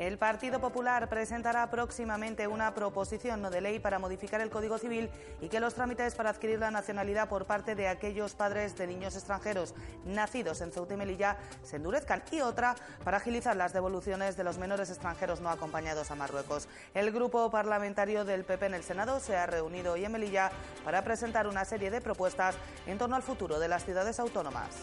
El Partido Popular presentará próximamente una proposición no de ley para modificar el Código Civil y que los trámites para adquirir la nacionalidad por parte de aquellos padres de niños extranjeros nacidos en Ceuta y Melilla se endurezcan y otra para agilizar las devoluciones de los menores extranjeros no acompañados a Marruecos. El grupo parlamentario del PP en el Senado se ha reunido hoy en Melilla para presentar una serie de propuestas en torno al futuro de las ciudades autónomas.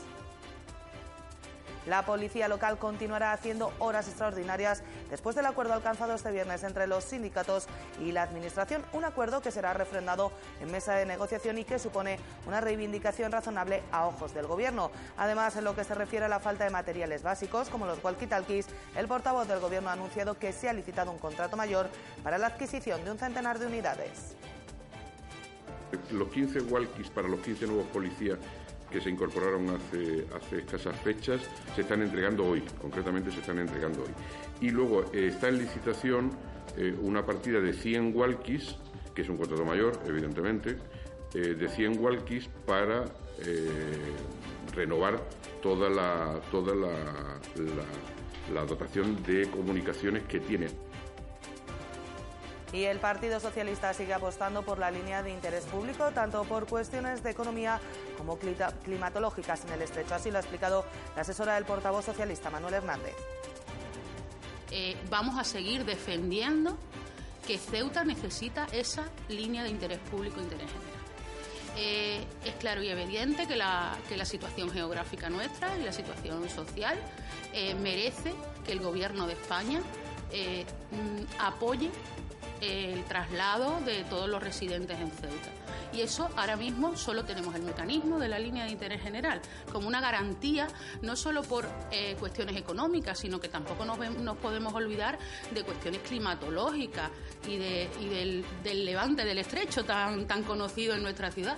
La policía local continuará haciendo horas extraordinarias después del acuerdo alcanzado este viernes entre los sindicatos y la Administración, un acuerdo que será refrendado en mesa de negociación y que supone una reivindicación razonable a ojos del Gobierno. Además, en lo que se refiere a la falta de materiales básicos, como los walkie-talkies, el portavoz del Gobierno ha anunciado que se ha licitado un contrato mayor para la adquisición de un centenar de unidades. Los 15 walkies para los 15 nuevos policías que se incorporaron hace, hace escasas fechas, se están entregando hoy, concretamente se están entregando hoy. Y luego eh, está en licitación eh, una partida de 100 walkies, que es un contrato mayor, evidentemente, eh, de 100 walkies para renovar toda la, toda la, la dotación de comunicaciones que tiene y el Partido Socialista sigue apostando por la línea de interés público, tanto por cuestiones de economía como climatológicas en el estrecho. Así lo ha explicado la asesora del portavoz socialista, Manuel Hernández. Eh, vamos a seguir defendiendo que Ceuta necesita esa línea de interés público interés general. Eh, es claro y evidente que la, situación geográfica nuestra y la situación social eh, merece que el Gobierno de España mm, apoye el traslado de todos los residentes en Ceuta. Y eso ahora mismo solo tenemos el mecanismo de la línea de interés general como una garantía, no solo por eh, cuestiones económicas, sino que tampoco nos, podemos olvidar de cuestiones climatológicas y, de, y del, del levante del estrecho tan conocido en nuestra ciudad.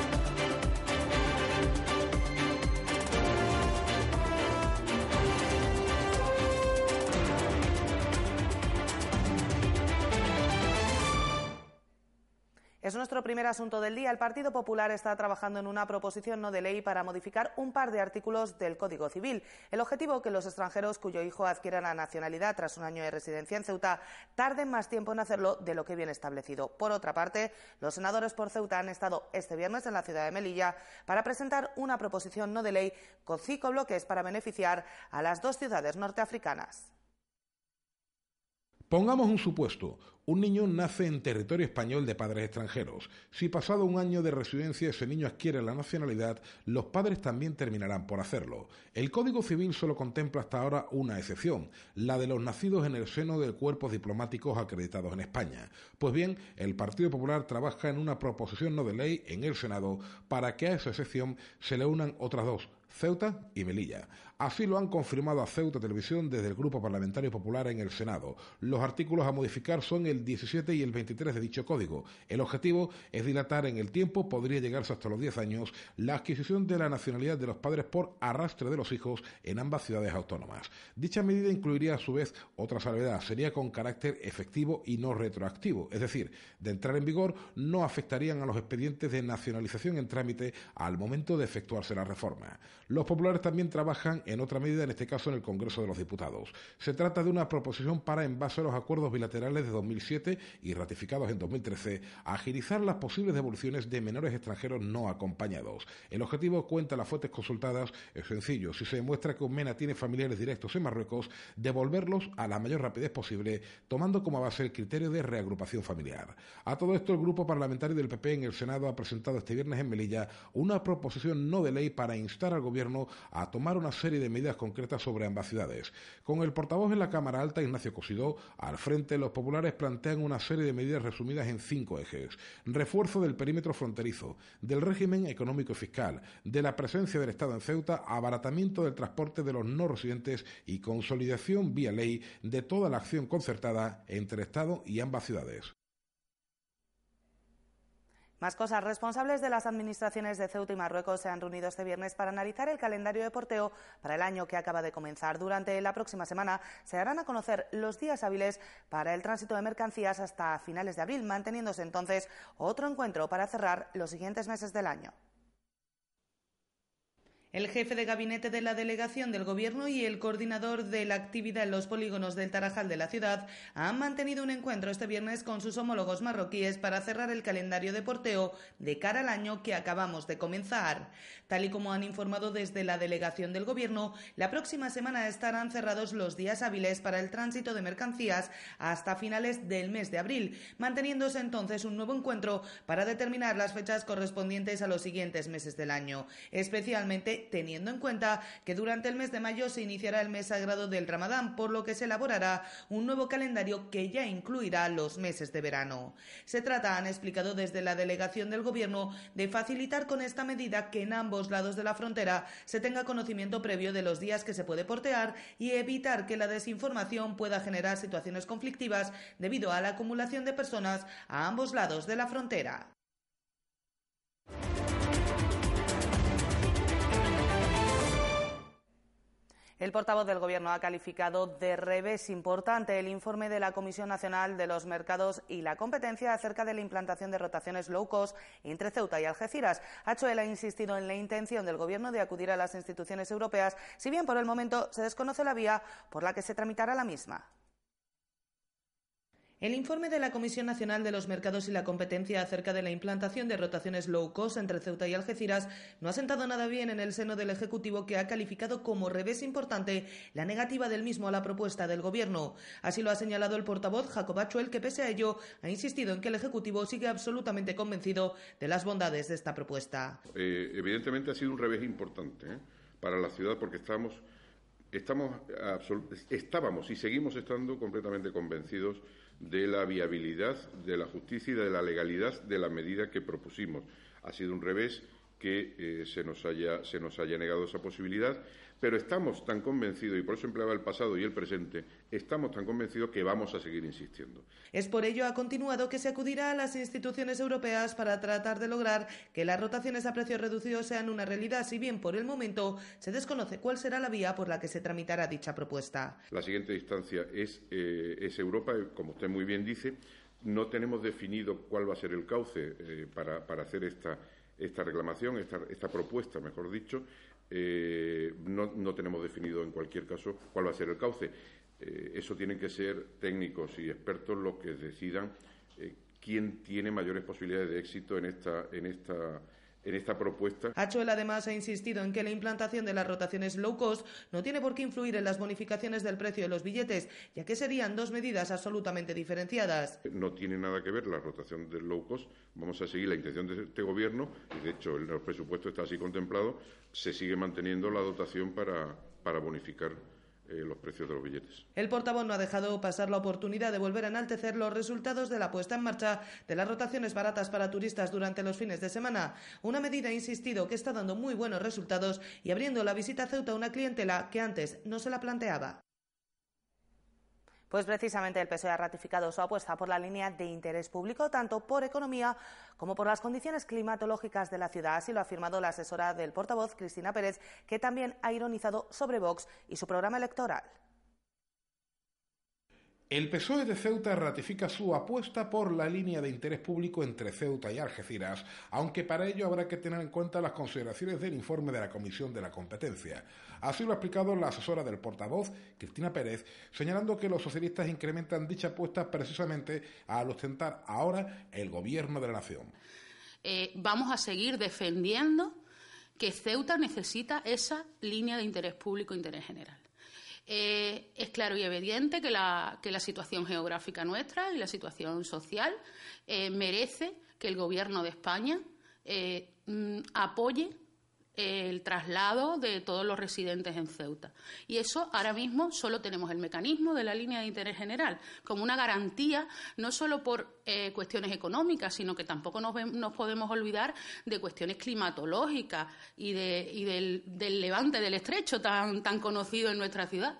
Es nuestro primer asunto del día. El Partido Popular está trabajando en una proposición no de ley para modificar un par de artículos del Código Civil. El objetivo que los extranjeros cuyo hijo adquiera la nacionalidad tras un año de residencia en Ceuta tarden más tiempo en hacerlo de lo que viene establecido. Por otra parte, los senadores por Ceuta han estado este viernes en la ciudad de Melilla para presentar una proposición no de ley con cinco bloques para beneficiar a las dos ciudades norteafricanas. Pongamos un supuesto. Un niño nace en territorio español de padres extranjeros. Si pasado un año de residencia ese niño adquiere la nacionalidad, los padres también terminarán por hacerlo. El Código Civil solo contempla hasta ahora una excepción, la de los nacidos en el seno de cuerpos diplomáticos acreditados en España. Pues bien, el Partido Popular trabaja en una proposición no de ley en el Senado para que a esa excepción se le unan otras dos, Ceuta y Melilla. Así lo han confirmado a Ceuta Televisión desde el Grupo Parlamentario Popular en el Senado. Los artículos a modificar son 17 y el 23 de dicho código. El objetivo es dilatar en el tiempo, podría llegarse hasta los 10 años, la adquisición de la nacionalidad de los padres por arrastre de los hijos en ambas ciudades autónomas. Dicha medida incluiría a su vez otra salvedad, sería con carácter efectivo y no retroactivo, es decir, de entrar en vigor no afectarían a los expedientes de nacionalización en trámite al momento de efectuarse la reforma. Los populares también trabajan en otra medida, en este caso en el Congreso de los Diputados. Se trata de una proposición para, en base a los acuerdos bilaterales de 2007 y ratificados en 2013, agilizar las posibles devoluciones de menores extranjeros no acompañados. El objetivo, cuenta las fuentes consultadas, es sencillo. Si se demuestra que un MENA tiene familiares directos en Marruecos, devolverlos a la mayor rapidez posible, tomando como base el criterio de reagrupación familiar. A todo esto, el Grupo Parlamentario del PP en el Senado ha presentado este viernes en Melilla una proposición no de ley para instar al Gobierno a tomar una serie de medidas concretas sobre ambas ciudades. Con el portavoz en la Cámara Alta, Ignacio Cosidó, al frente, los populares plantean una serie de medidas resumidas en cinco ejes. Refuerzo del perímetro fronterizo, del régimen económico y fiscal, de la presencia del Estado en Ceuta, abaratamiento del transporte de los no residentes y consolidación vía ley de toda la acción concertada entre Estado y ambas ciudades. Más cosas. Responsables de las administraciones de Ceuta y Marruecos se han reunido este viernes para analizar el calendario de porteo para el año que acaba de comenzar. Durante la próxima semana se darán a conocer los días hábiles para el tránsito de mercancías hasta finales de abril, manteniéndose entonces otro encuentro para cerrar los siguientes meses del año. El jefe de gabinete de la delegación del Gobierno y el coordinador de la actividad en los polígonos del Tarajal de la ciudad han mantenido un encuentro este viernes con sus homólogos marroquíes para cerrar el calendario de porteo de cara al año que acabamos de comenzar. Tal y como han informado desde la delegación del Gobierno, la próxima semana estarán cerrados los días hábiles para el tránsito de mercancías hasta finales del mes de abril, manteniéndose entonces un nuevo encuentro para determinar las fechas correspondientes a los siguientes meses del año, especialmente teniendo en cuenta que durante el mes de mayo se iniciará el mes sagrado del Ramadán, por lo que se elaborará un nuevo calendario que ya incluirá los meses de verano. Se trata, han explicado desde la delegación del Gobierno, de facilitar con esta medida que en ambos lados de la frontera se tenga conocimiento previo de los días que se puede portear y evitar que la desinformación pueda generar situaciones conflictivas debido a la acumulación de personas a ambos lados de la frontera. El portavoz del Gobierno ha calificado de revés importante el informe de la Comisión Nacional de los Mercados y la Competencia acerca de la implantación de rotaciones low cost entre Ceuta y Algeciras. Hachuel ha insistido en la intención del Gobierno de acudir a las instituciones europeas, si bien por el momento se desconoce la vía por la que se tramitará la misma. El informe de la Comisión Nacional de los Mercados y la Competencia acerca de la implantación de rotaciones low cost entre Ceuta y Algeciras no ha sentado nada bien en el seno del Ejecutivo que ha calificado como revés importante la negativa del mismo a la propuesta del Gobierno. Así lo ha señalado el portavoz Jacob Achuel, que pese a ello ha insistido en que el Ejecutivo sigue absolutamente convencido de las bondades de esta propuesta. Eh, evidentemente ha sido un revés importante ¿eh? para la ciudad porque estamos, estamos estábamos y seguimos estando completamente convencidos de la viabilidad de la justicia y de la legalidad de la medida que propusimos. Ha sido un revés que eh, se, nos haya, se nos haya negado esa posibilidad, pero estamos tan convencidos, y por eso empleaba el pasado y el presente, estamos tan convencidos que vamos a seguir insistiendo. Es por ello, ha continuado, que se acudirá a las instituciones europeas para tratar de lograr que las rotaciones a precios reducidos sean una realidad, si bien por el momento se desconoce cuál será la vía por la que se tramitará dicha propuesta. La siguiente instancia es, eh, es Europa, como usted muy bien dice, no tenemos definido cuál va a ser el cauce eh, para, para hacer esta esta reclamación, esta, esta propuesta, mejor dicho, eh, no, no, tenemos definido en cualquier caso cuál va a ser el cauce. Eh, eso tienen que ser técnicos y expertos los que decidan eh, quién tiene mayores posibilidades de éxito en esta, en esta en esta propuesta. Achuel además ha insistido en que la implantación de las rotaciones low cost no tiene por qué influir en las bonificaciones del precio de los billetes, ya que serían dos medidas absolutamente diferenciadas. No tiene nada que ver la rotación del low cost. Vamos a seguir la intención de este Gobierno, y de hecho en el presupuesto está así contemplado, se sigue manteniendo la dotación para, para bonificar eh. El portavoz no ha dejado pasar la oportunidad de volver a enaltecer los resultados de la puesta en marcha de las rotaciones baratas para turistas durante los fines de semana. Una medida, insistido, que está dando muy buenos resultados y abriendo la visita a Ceuta a una clientela que antes no se la planteaba. Pues precisamente el PSOE ha ratificado su apuesta por la línea de interés público, tanto por economía como por las condiciones climatológicas de la ciudad. Así lo ha afirmado la asesora del portavoz, Cristina Pérez, que también ha ironizado sobre Vox y su programa electoral. El PSOE de Ceuta ratifica su apuesta por la línea de interés público entre Ceuta y Algeciras, aunque para ello habrá que tener en cuenta las consideraciones del informe de la Comisión de la Competencia. Así lo ha explicado la asesora del portavoz, Cristina Pérez, señalando que los socialistas incrementan dicha apuesta precisamente al ostentar ahora el gobierno de la nación. Eh, vamos a seguir defendiendo que Ceuta necesita esa línea de interés público e interés general. Eh, es claro y evidente que la, situación geográfica nuestra y la situación social eh, merece que el Gobierno de España eh, mm, apoye el traslado de todos los residentes en Ceuta. Y eso ahora mismo solo tenemos el mecanismo de la línea de interés general como una garantía, no solo por eh, cuestiones económicas, sino que tampoco nos, podemos olvidar de cuestiones climatológicas y, del, levante del estrecho tan, tan conocido en nuestra ciudad.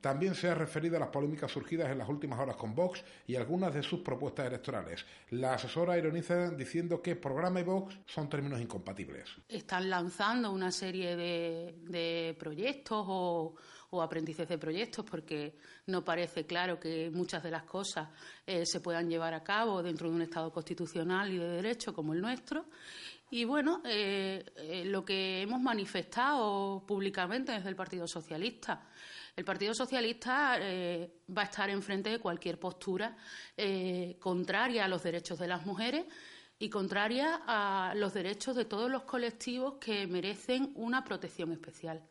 También se ha referido a las polémicas surgidas en las últimas horas con Vox y algunas de sus propuestas electorales. La asesora ironiza diciendo que programa y Vox son términos incompatibles. Están lanzando una serie de, proyectos o, aprendices de proyectos porque no parece claro que muchas de las cosas eh, se puedan llevar a cabo dentro de un Estado constitucional y de derecho como el nuestro. Y bueno, eh, eh, lo que hemos manifestado públicamente desde el Partido Socialista el Partido Socialista eh, va a estar enfrente de cualquier postura eh, contraria a los derechos de las mujeres y contraria a los derechos de todos los colectivos que merecen una protección especial.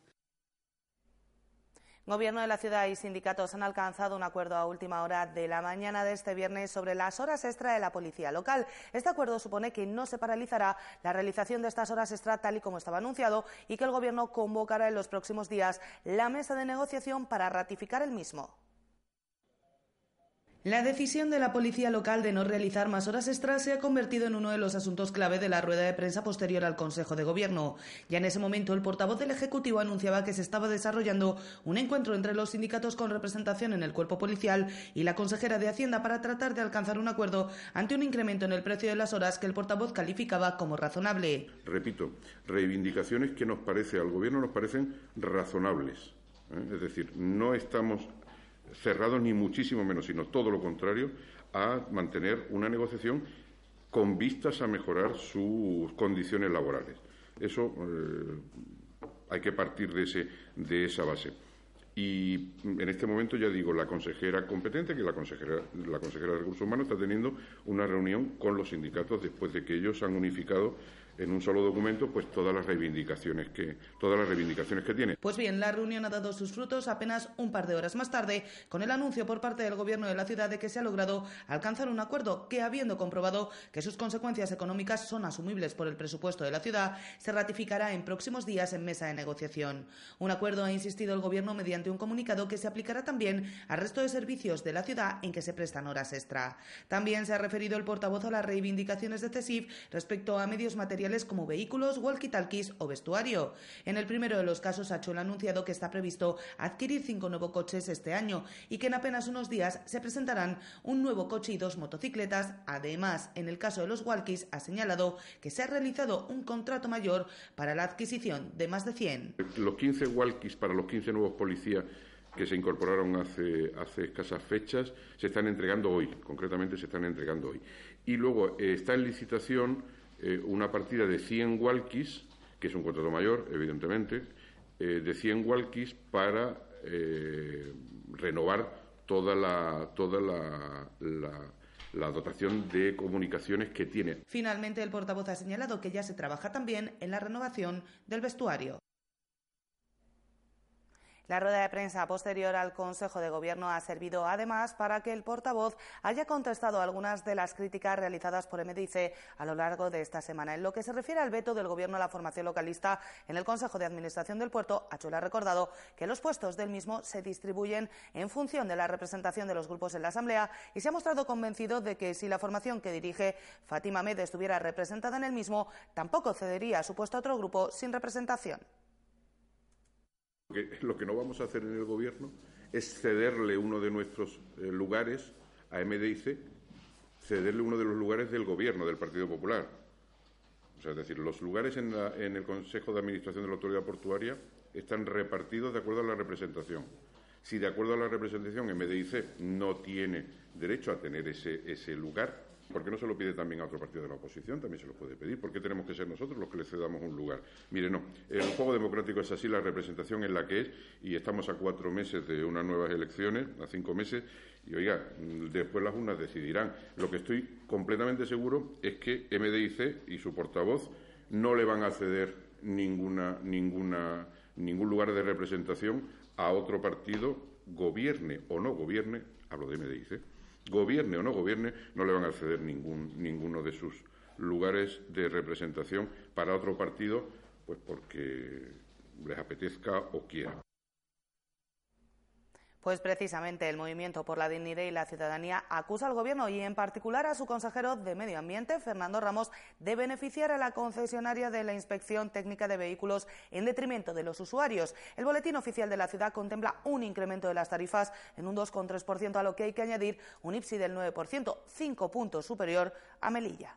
Gobierno de la ciudad y sindicatos han alcanzado un acuerdo a última hora de la mañana de este viernes sobre las horas extra de la policía local. Este acuerdo supone que no se paralizará la realización de estas horas extra tal y como estaba anunciado y que el Gobierno convocará en los próximos días la mesa de negociación para ratificar el mismo. La decisión de la policía local de no realizar más horas extras se ha convertido en uno de los asuntos clave de la rueda de prensa posterior al Consejo de Gobierno. Ya en ese momento, el portavoz del Ejecutivo anunciaba que se estaba desarrollando un encuentro entre los sindicatos con representación en el cuerpo policial y la consejera de Hacienda para tratar de alcanzar un acuerdo ante un incremento en el precio de las horas que el portavoz calificaba como razonable. Repito, reivindicaciones que nos parece al Gobierno nos parecen razonables. ¿eh? Es decir, no estamos cerrados ni muchísimo menos, sino todo lo contrario, a mantener una negociación con vistas a mejorar sus condiciones laborales. Eso eh, hay que partir de, ese, de esa base. Y en este momento ya digo, la consejera competente, que la consejera, la consejera de Recursos Humanos, está teniendo una reunión con los sindicatos después de que ellos han unificado en un solo documento pues todas las reivindicaciones que todas las reivindicaciones que tiene. Pues bien, la reunión ha dado sus frutos apenas un par de horas más tarde con el anuncio por parte del gobierno de la ciudad de que se ha logrado alcanzar un acuerdo que habiendo comprobado que sus consecuencias económicas son asumibles por el presupuesto de la ciudad, se ratificará en próximos días en mesa de negociación. Un acuerdo ha insistido el gobierno mediante un comunicado que se aplicará también al resto de servicios de la ciudad en que se prestan horas extra. También se ha referido el portavoz a las reivindicaciones de CESIF respecto a medios materiales como vehículos, walkie-talkies o vestuario. En el primero de los casos, Achol ha anunciado que está previsto adquirir cinco nuevos coches este año y que en apenas unos días se presentarán un nuevo coche y dos motocicletas. Además, en el caso de los walkies, ha señalado que se ha realizado un contrato mayor para la adquisición de más de 100. Los 15 walkies para los 15 nuevos policías que se incorporaron hace, hace escasas fechas se están entregando hoy, concretamente se están entregando hoy. Y luego eh, está en licitación eh, una partida de 100 walkies, que es un contrato mayor, evidentemente, eh, de 100 walkies para eh, renovar toda la, toda la, la dotación de comunicaciones que tiene. Finalmente, el portavoz ha señalado que ya se trabaja también en la renovación del vestuario. La rueda de prensa posterior al Consejo de Gobierno ha servido además para que el portavoz haya contestado algunas de las críticas realizadas por MDIC a lo largo de esta semana. En lo que se refiere al veto del Gobierno a la formación localista en el Consejo de Administración del puerto, Achula ha recordado que los puestos del mismo se distribuyen en función de la representación de los grupos en la Asamblea y se ha mostrado convencido de que si la formación que dirige Fátima Med estuviera representada en el mismo, tampoco cedería su puesto a otro grupo sin representación. Lo que no vamos a hacer en el Gobierno es cederle uno de nuestros eh, lugares a MDIC, cederle uno de los lugares del Gobierno, del Partido Popular. O sea, es decir, los lugares en, el Consejo de Administración de la Autoridad Portuaria están repartidos de acuerdo a la representación. Si de acuerdo a la representación MDIC no tiene derecho a tener ese lugar, ¿Por qué no se lo pide también a otro partido de la oposición? También se lo puede pedir. ¿Por qué tenemos que ser nosotros los que le cedamos un lugar? Mire, no. El juego democrático es así, la representación es la que es, y estamos a cuatro meses de unas nuevas elecciones, a cinco meses, y oiga, después las urnas decidirán. Lo que estoy completamente seguro es que MDIC y su portavoz no le van a ceder ninguna, ninguna, ningún lugar de representación a otro partido, gobierne o no gobierne, hablo de MDIC gobierne o no gobierne, no le van a ceder ningún, ninguno de sus lugares de representación para otro partido pues porque les apetezca o quieran. Pues precisamente el Movimiento por la Dignidad y la Ciudadanía acusa al Gobierno y en particular a su consejero de Medio Ambiente, Fernando Ramos, de beneficiar a la concesionaria de la Inspección Técnica de Vehículos en detrimento de los usuarios. El Boletín Oficial de la Ciudad contempla un incremento de las tarifas en un 2,3%, a lo que hay que añadir un IPSI del 9%, cinco puntos superior a Melilla.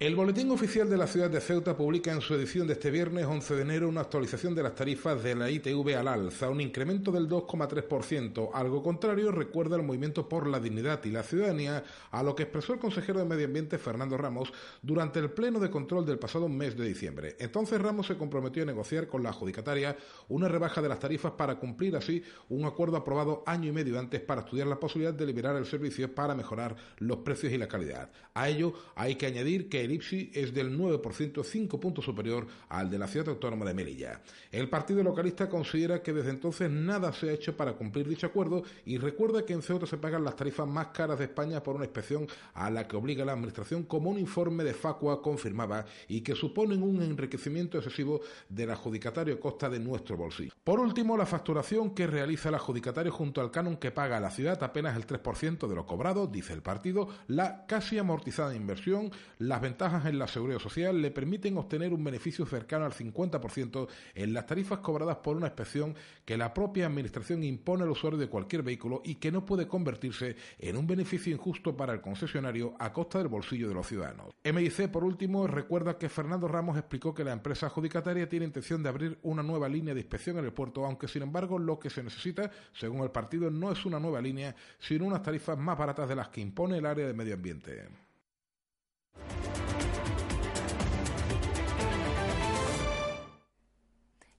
El Boletín Oficial de la Ciudad de Ceuta publica en su edición de este viernes 11 de enero una actualización de las tarifas de la ITV al alza, un incremento del 2,3%. Algo contrario recuerda el Movimiento por la Dignidad y la Ciudadanía, a lo que expresó el consejero de Medio Ambiente Fernando Ramos durante el pleno de control del pasado mes de diciembre. Entonces Ramos se comprometió a negociar con la adjudicataria una rebaja de las tarifas para cumplir así un acuerdo aprobado año y medio antes para estudiar la posibilidad de liberar el servicio para mejorar los precios y la calidad. A ello hay que añadir que el IPSI es del 9%, 5 puntos superior al de la ciudad autónoma de Melilla. El partido localista considera que desde entonces nada se ha hecho para cumplir dicho acuerdo y recuerda que en Ceuta se pagan las tarifas más caras de España por una inspección a la que obliga la Administración como un informe de Facua confirmaba y que suponen un enriquecimiento excesivo del adjudicatario costa de nuestro bolsillo. Por último, la facturación que realiza el adjudicatario junto al canon que paga a la ciudad apenas el 3% de lo cobrado, dice el partido, la casi amortizada inversión, las ventajas en la seguridad social le permiten obtener un beneficio cercano al 50% en las tarifas cobradas por una inspección que la propia Administración impone al usuario de cualquier vehículo y que no puede convertirse en un beneficio injusto para el concesionario a costa del bolsillo de los ciudadanos. MIC, por último, recuerda que Fernando Ramos explicó que la empresa adjudicataria tiene intención de abrir una nueva línea de inspección en el puerto, aunque sin embargo lo que se necesita, según el partido, no es una nueva línea, sino unas tarifas más baratas de las que impone el área de medio ambiente.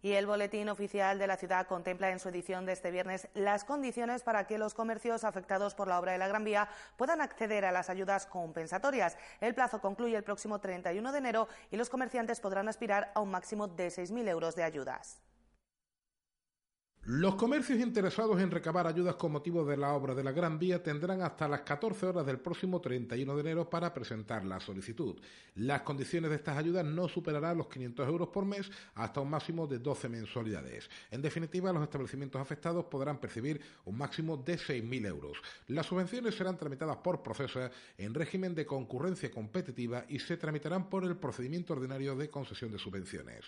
Y el Boletín Oficial de la Ciudad contempla en su edición de este viernes las condiciones para que los comercios afectados por la obra de la Gran Vía puedan acceder a las ayudas compensatorias. El plazo concluye el próximo 31 de enero y los comerciantes podrán aspirar a un máximo de 6.000 euros de ayudas. Los comercios interesados en recabar ayudas con motivo de la obra de la Gran Vía tendrán hasta las 14 horas del próximo 31 de enero para presentar la solicitud. Las condiciones de estas ayudas no superarán los 500 euros por mes hasta un máximo de 12 mensualidades. En definitiva, los establecimientos afectados podrán percibir un máximo de 6.000 euros. Las subvenciones serán tramitadas por Procesa en régimen de concurrencia competitiva y se tramitarán por el procedimiento ordinario de concesión de subvenciones.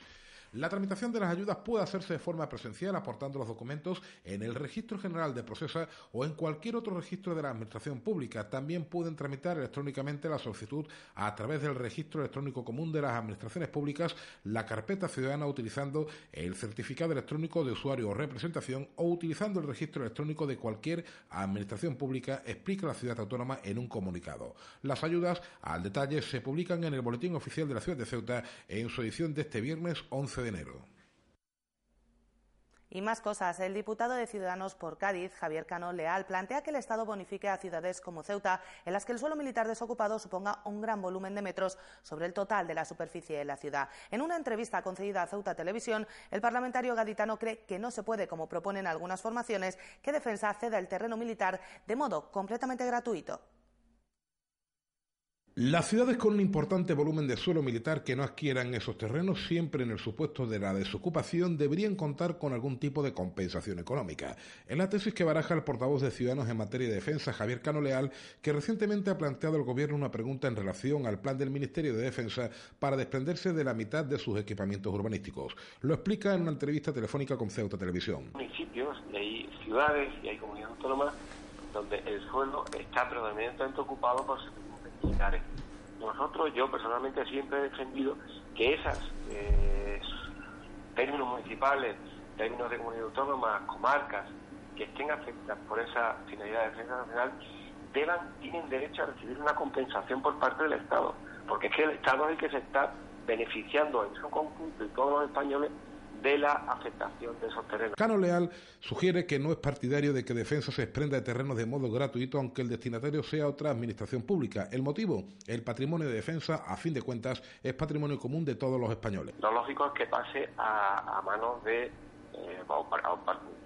La tramitación de las ayudas puede hacerse de forma presencial aportando los documentos en el Registro General de Procesa o en cualquier otro registro de la Administración Pública. También pueden tramitar electrónicamente la solicitud a través del Registro Electrónico Común de las Administraciones Públicas, la carpeta ciudadana utilizando el certificado electrónico de usuario o representación o utilizando el registro electrónico de cualquier Administración Pública, explica la ciudad autónoma en un comunicado. Las ayudas al detalle se publican en el Boletín Oficial de la Ciudad de Ceuta en su edición de este viernes 11 enero. Y más cosas. El diputado de Ciudadanos por Cádiz, Javier Cano Leal, plantea que el Estado bonifique a ciudades como Ceuta, en las que el suelo militar desocupado suponga un gran volumen de metros sobre el total de la superficie de la ciudad. En una entrevista concedida a Ceuta Televisión, el parlamentario gaditano cree que no se puede, como proponen algunas formaciones, que Defensa ceda el terreno militar de modo completamente gratuito. Las ciudades con un importante volumen de suelo militar que no adquieran esos terrenos, siempre en el supuesto de la desocupación, deberían contar con algún tipo de compensación económica. En la tesis que baraja el portavoz de Ciudadanos en materia de defensa, Javier Cano Leal, que recientemente ha planteado al Gobierno una pregunta en relación al plan del Ministerio de Defensa para desprenderse de la mitad de sus equipamientos urbanísticos. Lo explica en una entrevista telefónica con Ceuta Televisión. Municipios, hay ciudades y hay comunidades autónomas donde el suelo está predominantemente ocupado por Nosotros, yo personalmente siempre he defendido que esas eh, términos municipales, términos de comunidad autónoma, comarcas, que estén afectadas por esa finalidad de defensa nacional, deban, tienen derecho a recibir una compensación por parte del Estado, porque es que el Estado es el que se está beneficiando en su conjunto y todos los españoles de la afectación de esos terrenos. Cano Leal sugiere que no es partidario de que Defensa se desprenda de terrenos de modo gratuito, aunque el destinatario sea otra administración pública. El motivo, el patrimonio de Defensa, a fin de cuentas, es patrimonio común de todos los españoles. Lo lógico es que pase a, manos de eh,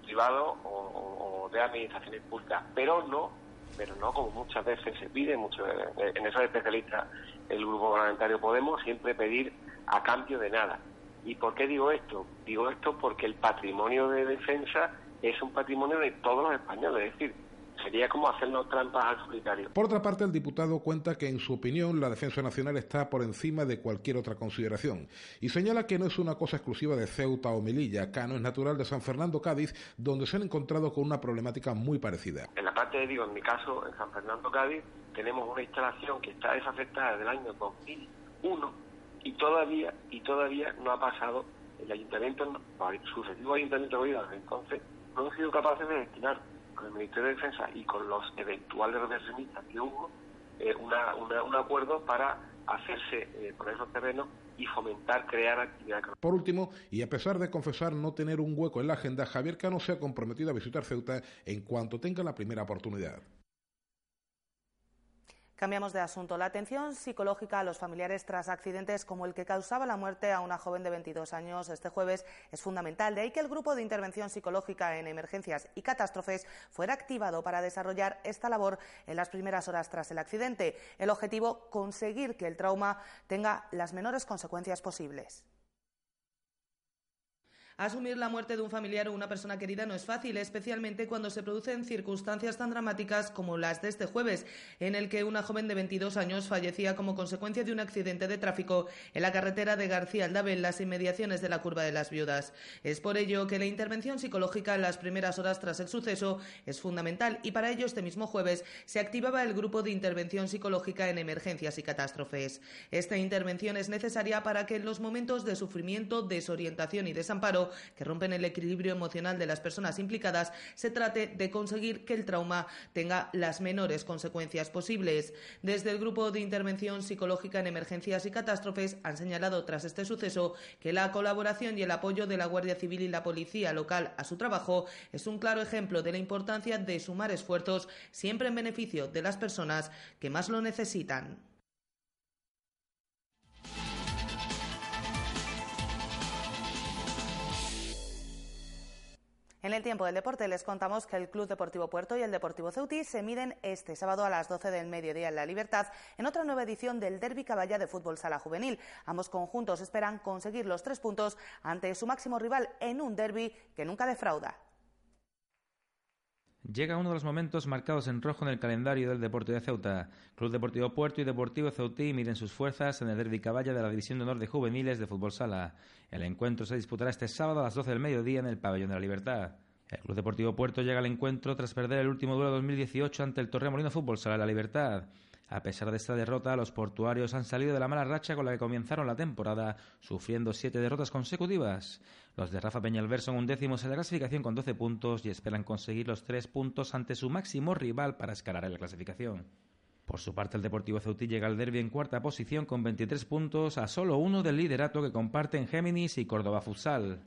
privados o, de administraciones públicas, pero no, pero no como muchas veces se pide, mucho, en esos especialistas el grupo parlamentario Podemos siempre pedir a cambio de nada. ¿Y por qué digo esto? Digo esto porque el patrimonio de defensa es un patrimonio de todos los españoles, es decir, sería como hacernos trampas al solitario. Por otra parte, el diputado cuenta que, en su opinión, la defensa nacional está por encima de cualquier otra consideración y señala que no es una cosa exclusiva de Ceuta o Melilla. Cano es natural de San Fernando, Cádiz, donde se han encontrado con una problemática muy parecida. En la parte de, digo, en mi caso, en San Fernando, Cádiz, tenemos una instalación que está desafectada desde el año 2001 y todavía y todavía no ha pasado el ayuntamiento, el sucesivo ayuntamiento de entonces no han sido capaces de destinar con el Ministerio de Defensa y con los eventuales reversionistas que hubo eh, un acuerdo para hacerse eh, con esos terrenos y fomentar, crear actividad. Por último, y a pesar de confesar no tener un hueco en la agenda, Javier Cano se ha comprometido a visitar Ceuta en cuanto tenga la primera oportunidad. Cambiamos de asunto. La atención psicológica a los familiares tras accidentes como el que causaba la muerte a una joven de 22 años este jueves es fundamental. De ahí que el grupo de intervención psicológica en emergencias y catástrofes fuera activado para desarrollar esta labor en las primeras horas tras el accidente. El objetivo, conseguir que el trauma tenga las menores consecuencias posibles. Asumir la muerte de un familiar o una persona querida no es fácil, especialmente cuando se producen circunstancias tan dramáticas como las de este jueves, en el que una joven de 22 años fallecía como consecuencia de un accidente de tráfico en la carretera de García Aldave, en las inmediaciones de la Curva de las Viudas. Es por ello que la intervención psicológica en las primeras horas tras el suceso es fundamental y para ello este mismo jueves se activaba el grupo de intervención psicológica en emergencias y catástrofes. Esta intervención es necesaria para que en los momentos de sufrimiento, desorientación y desamparo que rompen el equilibrio emocional de las personas implicadas, se trate de conseguir que el trauma tenga las menores consecuencias posibles. Desde el Grupo de Intervención Psicológica en Emergencias y Catástrofes han señalado tras este suceso que la colaboración y el apoyo de la Guardia Civil y la Policía local a su trabajo es un claro ejemplo de la importancia de sumar esfuerzos siempre en beneficio de las personas que más lo necesitan. En el tiempo del deporte les contamos que el Club Deportivo Puerto y el Deportivo Ceutí se miden este sábado a las 12 del mediodía en La Libertad en otra nueva edición del Derby Caballa de Fútbol Sala Juvenil. Ambos conjuntos esperan conseguir los tres puntos ante su máximo rival en un derby que nunca defrauda. Llega uno de los momentos marcados en rojo en el calendario del Deportivo de Ceuta. Club Deportivo Puerto y Deportivo Ceutí miden sus fuerzas en el Derby Caballa de la División de Honor de Juveniles de Fútbol Sala. El encuentro se disputará este sábado a las 12 del mediodía en el Pabellón de la Libertad. El Club Deportivo Puerto llega al encuentro tras perder el último duelo de 2018 ante el Torremolino Fútbol Sala de la Libertad. A pesar de esta derrota, los portuarios han salido de la mala racha con la que comenzaron la temporada, sufriendo siete derrotas consecutivas. Los de Rafa Peñalver son undécimos en la clasificación con 12 puntos y esperan conseguir los tres puntos ante su máximo rival para escalar en la clasificación. Por su parte, el Deportivo Ceutí llega al derby en cuarta posición con 23 puntos, a solo uno del liderato que comparten Géminis y Córdoba Futsal.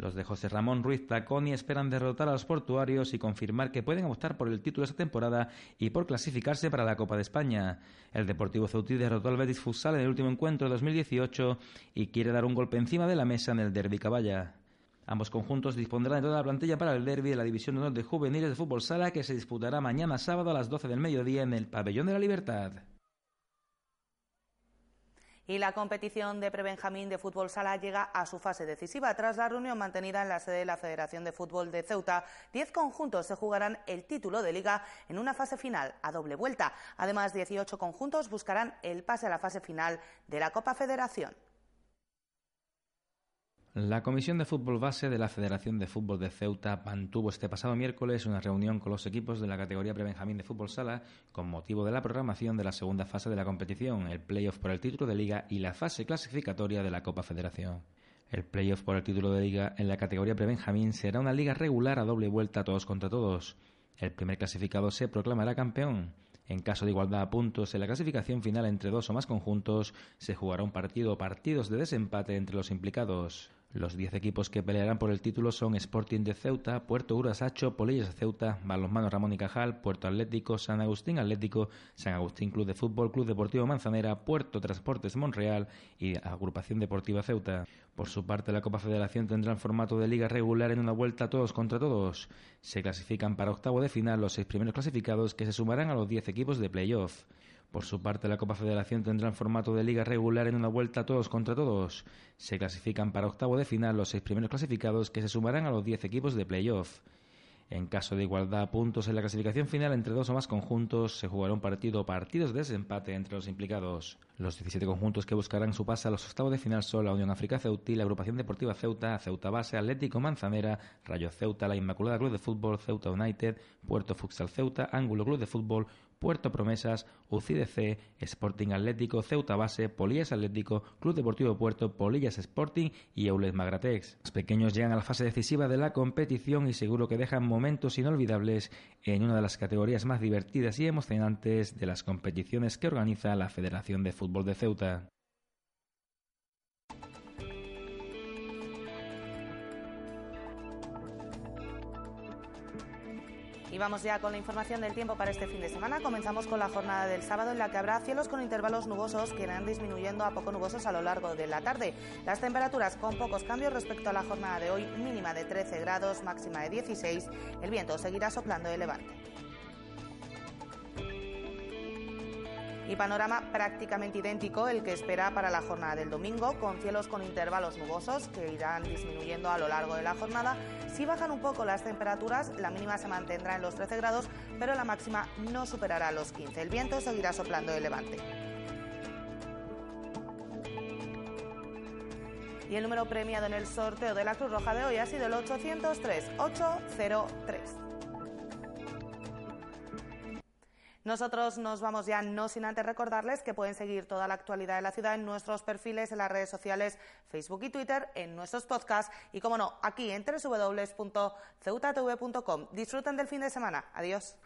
Los de José Ramón Ruiz Taconi esperan derrotar a los portuarios y confirmar que pueden optar por el título esta temporada y por clasificarse para la Copa de España. El Deportivo Ceutí derrotó al Betis Futsal en el último encuentro de 2018 y quiere dar un golpe encima de la mesa en el Derby Caballa. Ambos conjuntos dispondrán de toda la plantilla para el derby de la División de Honor de Juveniles de Fútbol Sala que se disputará mañana sábado a las 12 del mediodía en el Pabellón de la Libertad. Y la competición de prebenjamín de fútbol sala llega a su fase decisiva. Tras la reunión mantenida en la sede de la Federación de Fútbol de Ceuta, diez conjuntos se jugarán el título de liga en una fase final a doble vuelta. Además, 18 conjuntos buscarán el pase a la fase final de la Copa Federación. La Comisión de Fútbol Base de la Federación de Fútbol de Ceuta mantuvo este pasado miércoles una reunión con los equipos de la categoría prebenjamín de fútbol sala con motivo de la programación de la segunda fase de la competición, el playoff por el título de liga y la fase clasificatoria de la Copa Federación. El playoff por el título de liga en la categoría prebenjamín será una liga regular a doble vuelta todos contra todos. El primer clasificado se proclamará campeón. En caso de igualdad a puntos en la clasificación final entre dos o más conjuntos, se jugará un partido o partidos de desempate entre los implicados. Los diez equipos que pelearán por el título son Sporting de Ceuta, Puerto Urasacho, Polillas Ceuta, Balonmano Ramón y Cajal, Puerto Atlético, San Agustín Atlético, San Agustín Club de Fútbol, Club Deportivo Manzanera, Puerto Transportes Monreal y Agrupación Deportiva Ceuta. Por su parte, la Copa Federación tendrá el formato de liga regular en una vuelta todos contra todos. Se clasifican para octavo de final los seis primeros clasificados que se sumarán a los diez equipos de playoff. Por su parte, la Copa Federación tendrá en formato de liga regular en una vuelta todos contra todos. Se clasifican para octavo de final los seis primeros clasificados que se sumarán a los diez equipos de playoff. En caso de igualdad a puntos en la clasificación final entre dos o más conjuntos, se jugará un partido o partidos de desempate entre los implicados. Los 17 conjuntos que buscarán su pase a los octavos de final son la Unión África Ceutí, la Agrupación Deportiva Ceuta, Ceuta Base, Atlético Manzanera, Rayo Ceuta, la Inmaculada Club de Fútbol, Ceuta United, Puerto Futsal Ceuta, Ángulo Club de Fútbol, Puerto Promesas, UCIDC, Sporting Atlético, Ceuta Base, Polillas Atlético, Club Deportivo Puerto, Polillas Sporting y Aulet Magratex. Los pequeños llegan a la fase decisiva de la competición y seguro que dejan momentos inolvidables en una de las categorías más divertidas y emocionantes de las competiciones que organiza la Federación de Fútbol de Ceuta. Y vamos ya con la información del tiempo para este fin de semana. Comenzamos con la jornada del sábado en la que habrá cielos con intervalos nubosos que irán disminuyendo a poco nubosos a lo largo de la tarde. Las temperaturas con pocos cambios respecto a la jornada de hoy, mínima de 13 grados, máxima de 16. El viento seguirá soplando de levante. Y panorama prácticamente idéntico el que espera para la jornada del domingo, con cielos con intervalos nubosos que irán disminuyendo a lo largo de la jornada. Si bajan un poco las temperaturas, la mínima se mantendrá en los 13 grados, pero la máxima no superará los 15. El viento seguirá soplando de levante. Y el número premiado en el sorteo de la Cruz Roja de hoy ha sido el 803 Nosotros nos vamos ya, no sin antes recordarles que pueden seguir toda la actualidad de la ciudad en nuestros perfiles en las redes sociales Facebook y Twitter, en nuestros podcasts y, como no, aquí en www.ceutatv.com. Disfruten del fin de semana. Adiós.